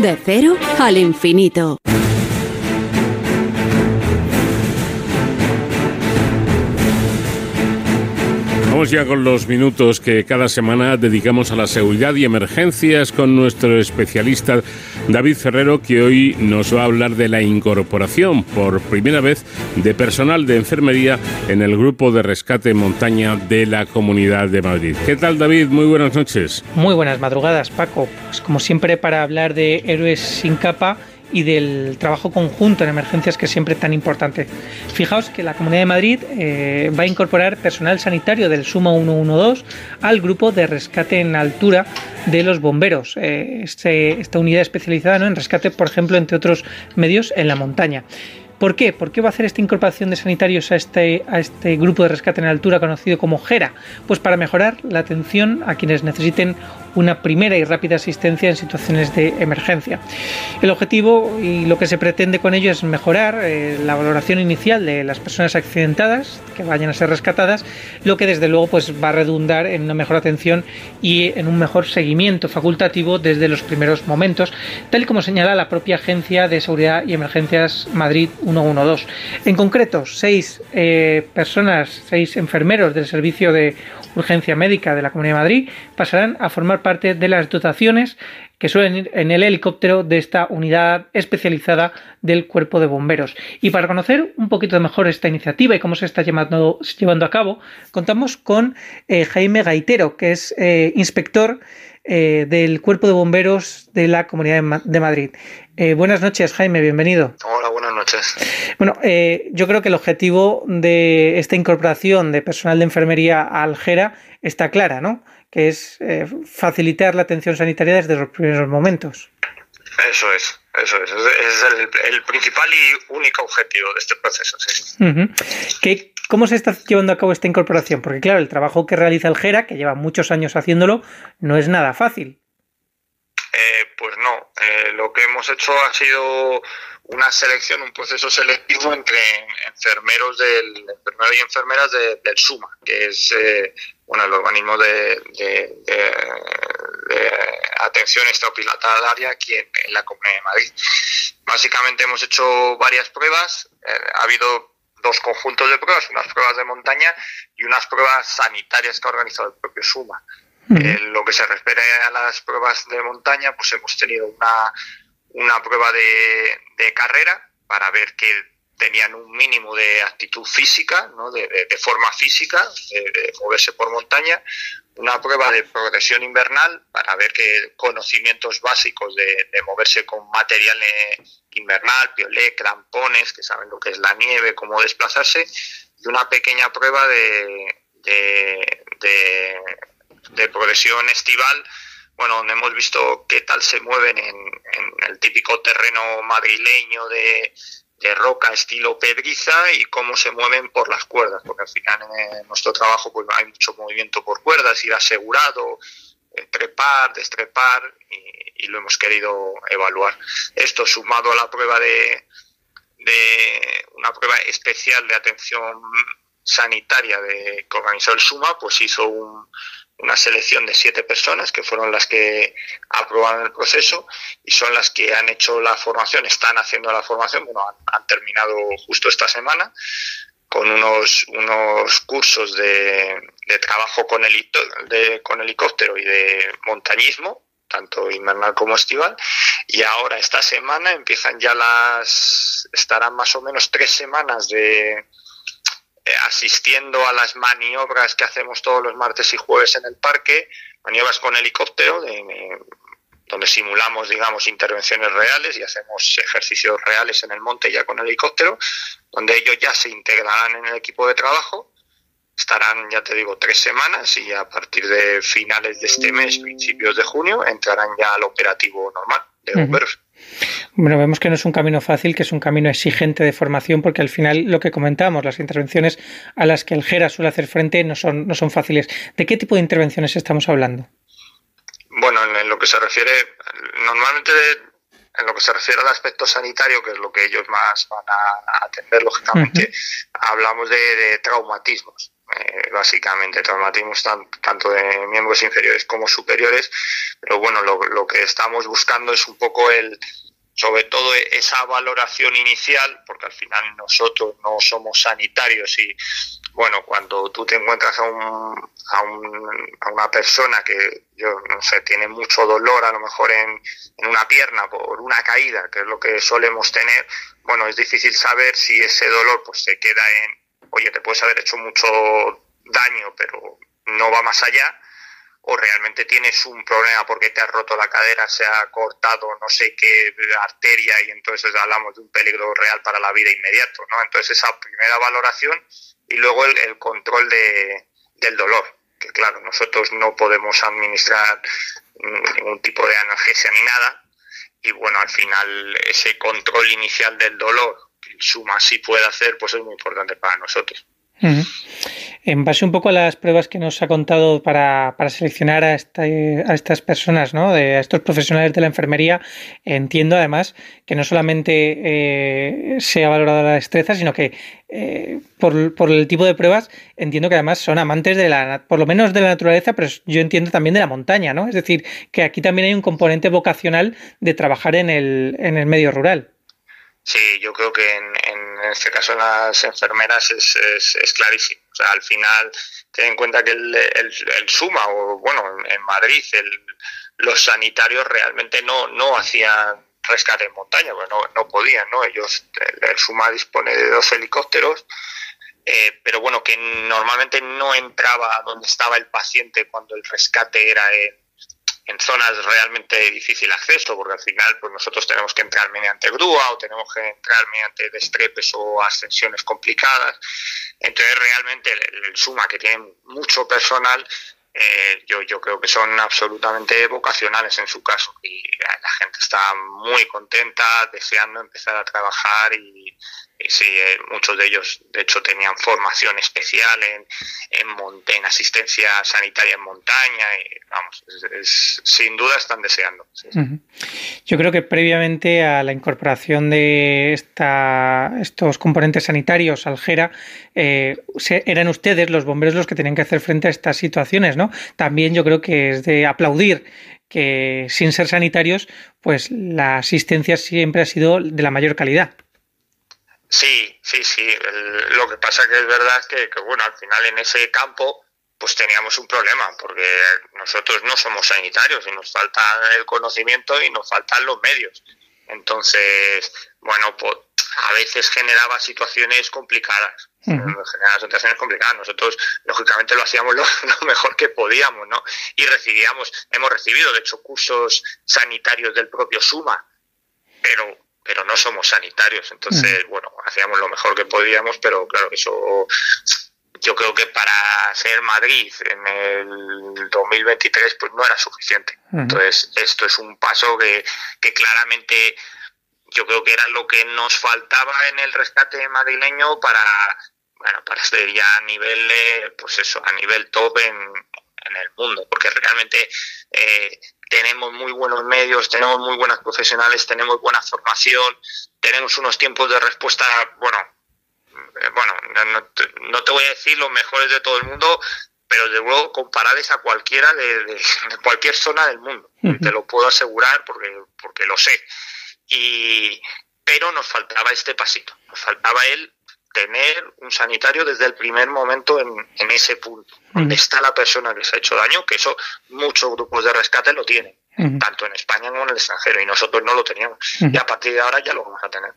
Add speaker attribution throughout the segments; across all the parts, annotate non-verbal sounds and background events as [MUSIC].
Speaker 1: De cero al infinito.
Speaker 2: Vamos ya con los minutos que cada semana dedicamos a la seguridad y emergencias con nuestro especialista David Ferrero, que hoy nos va a hablar de la incorporación por primera vez de personal de enfermería en el grupo de rescate montaña de la Comunidad de Madrid. ¿Qué tal David? Muy buenas noches.
Speaker 3: Muy buenas madrugadas, Paco. Pues como siempre para hablar de héroes sin capa y del trabajo conjunto en emergencias que es siempre tan importante. Fijaos que la Comunidad de Madrid eh, va a incorporar personal sanitario del Suma 112 al grupo de rescate en altura de los bomberos, eh, este, esta unidad especializada en rescate, por ejemplo, entre otros medios en la montaña. ¿Por qué? ¿Por qué va a hacer esta incorporación de sanitarios a este, a este grupo de rescate en altura conocido como GERA? Pues para mejorar la atención a quienes necesiten una primera y rápida asistencia en situaciones de emergencia. El objetivo y lo que se pretende con ello es mejorar eh, la valoración inicial de las personas accidentadas que vayan a ser rescatadas, lo que desde luego pues, va a redundar en una mejor atención y en un mejor seguimiento facultativo desde los primeros momentos, tal y como señala la propia Agencia de Seguridad y Emergencias Madrid 112. En concreto, seis eh, personas, seis enfermeros del servicio de urgencia médica de la Comunidad de Madrid pasarán a formar parte de las dotaciones que suelen ir en el helicóptero de esta unidad especializada del cuerpo de bomberos. Y para conocer un poquito mejor esta iniciativa y cómo se está llevando, llevando a cabo, contamos con eh, Jaime Gaitero, que es eh, inspector eh, del cuerpo de bomberos de la Comunidad de Madrid. buenas noches, Jaime, bienvenido.
Speaker 4: Hola, buenas noches.
Speaker 3: Bueno, yo creo que el objetivo de esta incorporación de personal de enfermería a Algera está clara, ¿no? que es eh, facilitar la atención sanitaria desde los primeros momentos.
Speaker 4: Eso es, eso es. Es el, principal y único objetivo de este proceso.
Speaker 3: ¿Cómo se está llevando a cabo esta incorporación? Porque claro, el trabajo que realiza el GERA, que lleva muchos años haciéndolo, no es nada fácil.
Speaker 4: Eh, pues no, eh, lo que hemos hecho ha sido una selección, un proceso selectivo entre enfermeros del enfermero y enfermeras del SUMA, que es eh, bueno el organismo de, atención extrahospitalaria aquí en, la Comunidad de Madrid. Básicamente hemos hecho varias pruebas, ha habido dos conjuntos de pruebas, unas pruebas de montaña y unas pruebas sanitarias que ha organizado el propio SUMA. En lo que se refiere a las pruebas de montaña, pues hemos tenido una, una prueba de, de carrera para ver que tenían un mínimo de actitud física, ¿no? de, de, forma física, de, moverse por montaña, una prueba de progresión invernal para ver que conocimientos básicos de, moverse con material eh, invernal, piolé, crampones, que saben lo que es la nieve, cómo desplazarse, y una pequeña prueba de, de progresión estival, bueno, donde hemos visto qué tal se mueven en, el típico terreno madrileño de, roca estilo pedriza y cómo se mueven por las cuerdas, porque al final en nuestro trabajo pues hay mucho movimiento por cuerdas, ir asegurado, eh, trepar, destrepar y, lo hemos querido evaluar. Esto sumado a la prueba de, de una prueba especial de atención sanitaria de, que organizó el SUMA, pues hizo un, una selección de siete personas que fueron las que aprobaron el proceso y son las que han hecho la formación, están haciendo la formación, bueno, han, terminado justo esta semana con unos, unos cursos de, trabajo con, con helicóptero y de montañismo, tanto invernal como estival, y ahora esta semana empiezan ya las, estarán más o menos tres semanas de, asistiendo a las maniobras que hacemos todos los martes y jueves en el parque, maniobras con helicóptero, donde simulamos, digamos, intervenciones reales y hacemos ejercicios reales en el monte ya con helicóptero, donde ellos ya se integrarán en el equipo de trabajo, estarán, ya te digo, tres semanas y a partir de finales de este mes, principios de junio, entrarán ya al operativo normal de bomberos.
Speaker 3: Bueno, vemos que no es un camino fácil, que es un camino exigente de formación, porque al final lo que comentábamos, las intervenciones a las que el GERA suele hacer frente no son, no son fáciles. ¿De qué tipo de intervenciones estamos hablando?
Speaker 4: Bueno, en lo que se refiere, normalmente en lo que se refiere al aspecto sanitario, que es lo que ellos más van a atender, lógicamente, hablamos de, traumatismos. Eh, básicamente traumatismos tanto de miembros inferiores como superiores, pero bueno, lo, lo que estamos buscando es un poco el, sobre todo esa valoración inicial, porque al final nosotros no somos sanitarios y bueno, cuando tú te encuentras a, un, a, un, a una persona que, yo no sé, tiene mucho dolor a lo mejor en, en una pierna por una caída, que es lo que solemos tener, bueno, es difícil saber si ese dolor pues se queda en, oye, te puedes haber hecho mucho daño, pero no va más allá, o realmente tienes un problema porque te has roto la cadera, se ha cortado no sé qué arteria y entonces hablamos de un peligro real para la vida inmediato, ¿no? Entonces esa primera valoración y luego el, control de, del dolor, que claro, nosotros no podemos administrar ningún tipo de analgesia ni nada y bueno, al final ese control inicial del dolor, Suma sí puede hacer, pues es muy importante para nosotros.
Speaker 3: En base un poco a las pruebas que nos ha contado para, seleccionar a, a, estas personas, ¿no? De, a estos profesionales de la enfermería, entiendo además que no solamente eh, se ha valorado la destreza, sino que eh, por, por, el tipo de pruebas entiendo que además son amantes de la, por lo menos de la naturaleza, pero yo entiendo también de la montaña, ¿no? Es decir, que aquí también hay un componente vocacional de trabajar en el, en el medio rural.
Speaker 4: Sí, yo creo que en, este caso las enfermeras es, es, clarísimo. O sea, al final, ten en cuenta que el, el, el SUMA, o bueno, en Madrid, el, los sanitarios realmente no, no hacían rescate en montaña, pues no, podían, ¿no? Ellos, el, SUMA dispone de dos helicópteros, eh, pero bueno, que normalmente no entraba donde estaba el paciente cuando el rescate era en, en zonas realmente de difícil acceso, porque al final pues nosotros tenemos que entrar mediante grúa o tenemos que entrar mediante destrepes o ascensiones complicadas. Entonces realmente el, Suma, que tiene mucho personal, eh, yo, yo creo que son absolutamente vocacionales en su caso y la gente está muy contenta, deseando empezar a trabajar y sí, eh, muchos de ellos, de hecho, tenían formación especial en, en, en asistencia sanitaria en montaña. Y, vamos, es, sin duda están deseando.
Speaker 3: Yo creo que previamente a la incorporación de esta, estos componentes sanitarios al GERA, eh, eran ustedes, los bomberos, los que tenían que hacer frente a estas situaciones, ¿no? También yo creo que es de aplaudir que sin ser sanitarios, pues la asistencia siempre ha sido de la mayor calidad.
Speaker 4: Sí, sí, sí. El, lo que pasa que es verdad que, que, bueno, al final en ese campo pues teníamos un problema, porque nosotros no somos sanitarios y nos falta el conocimiento y nos faltan los medios. Entonces, bueno, pues a veces generaba situaciones complicadas. Uh -huh. Generaba situaciones complicadas. Nosotros, lógicamente, lo hacíamos [LAUGHS] lo, lo, mejor que podíamos, ¿no? Y recibíamos, hemos recibido, de hecho, cursos sanitarios del propio SUMA, pero pero no somos sanitarios, entonces, bueno, hacíamos lo mejor que podíamos, pero claro, eso yo creo que para ser Madrid en el 2023 pues no era suficiente. Entonces, esto es un paso que, que claramente yo creo que era lo que nos faltaba en el rescate madrileño para, bueno, para ser ya a nivel, eh, pues eso, a nivel top en, en el mundo, porque realmente eh, tenemos muy buenos medios, tenemos muy buenas profesionales, tenemos buena formación, tenemos unos tiempos de respuesta, bueno, eh, bueno, no, no, te voy a decir los mejores de todo el mundo, pero de luego comparables a cualquiera de, de, de cualquier zona del mundo, uh -huh. te lo puedo asegurar porque, porque lo sé. Y, pero nos faltaba este pasito, nos faltaba el tener un sanitario desde el primer momento en, en ese punto, donde está la persona que se ha hecho daño, que eso muchos grupos de rescate lo tienen, uh -huh. tanto en España como en el extranjero, y nosotros no lo teníamos. Uh -huh. Y a partir de ahora ya lo vamos a tener.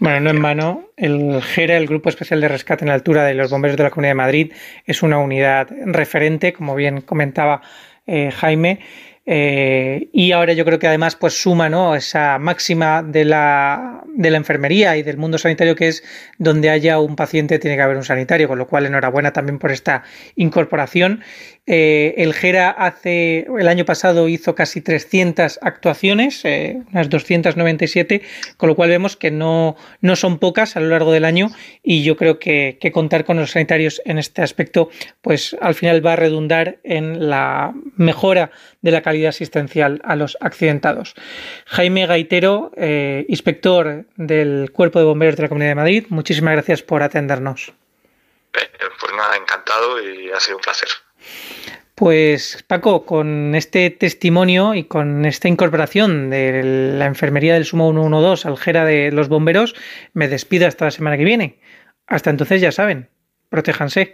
Speaker 3: Bueno, no en vano, el GERA, el Grupo Especial de Rescate en la Altura de los Bomberos de la Comunidad de Madrid, es una unidad referente, como bien comentaba eh, Jaime, eh, y ahora yo creo que además pues suma ¿no? esa máxima de la, de la enfermería y del mundo sanitario que es donde haya un paciente tiene que haber un sanitario, con lo cual enhorabuena también por esta incorporación. Eh, el GERA hace el año pasado hizo casi 300 actuaciones, eh, unas 297, con lo cual vemos que no, no son pocas a lo largo del año y yo creo que, que contar con los sanitarios en este aspecto pues al final va a redundar en la mejora de la calidad asistencial a los accidentados. Jaime Gaitero, eh, inspector del Cuerpo de Bomberos de la Comunidad de Madrid, muchísimas gracias por atendernos.
Speaker 4: Pues nada, encantado y ha sido un placer.
Speaker 3: Pues Paco, con este testimonio y con esta incorporación de la enfermería del Sumo 112 al Jera de los bomberos, me despido hasta la semana que viene. Hasta entonces ya saben, protéjanse.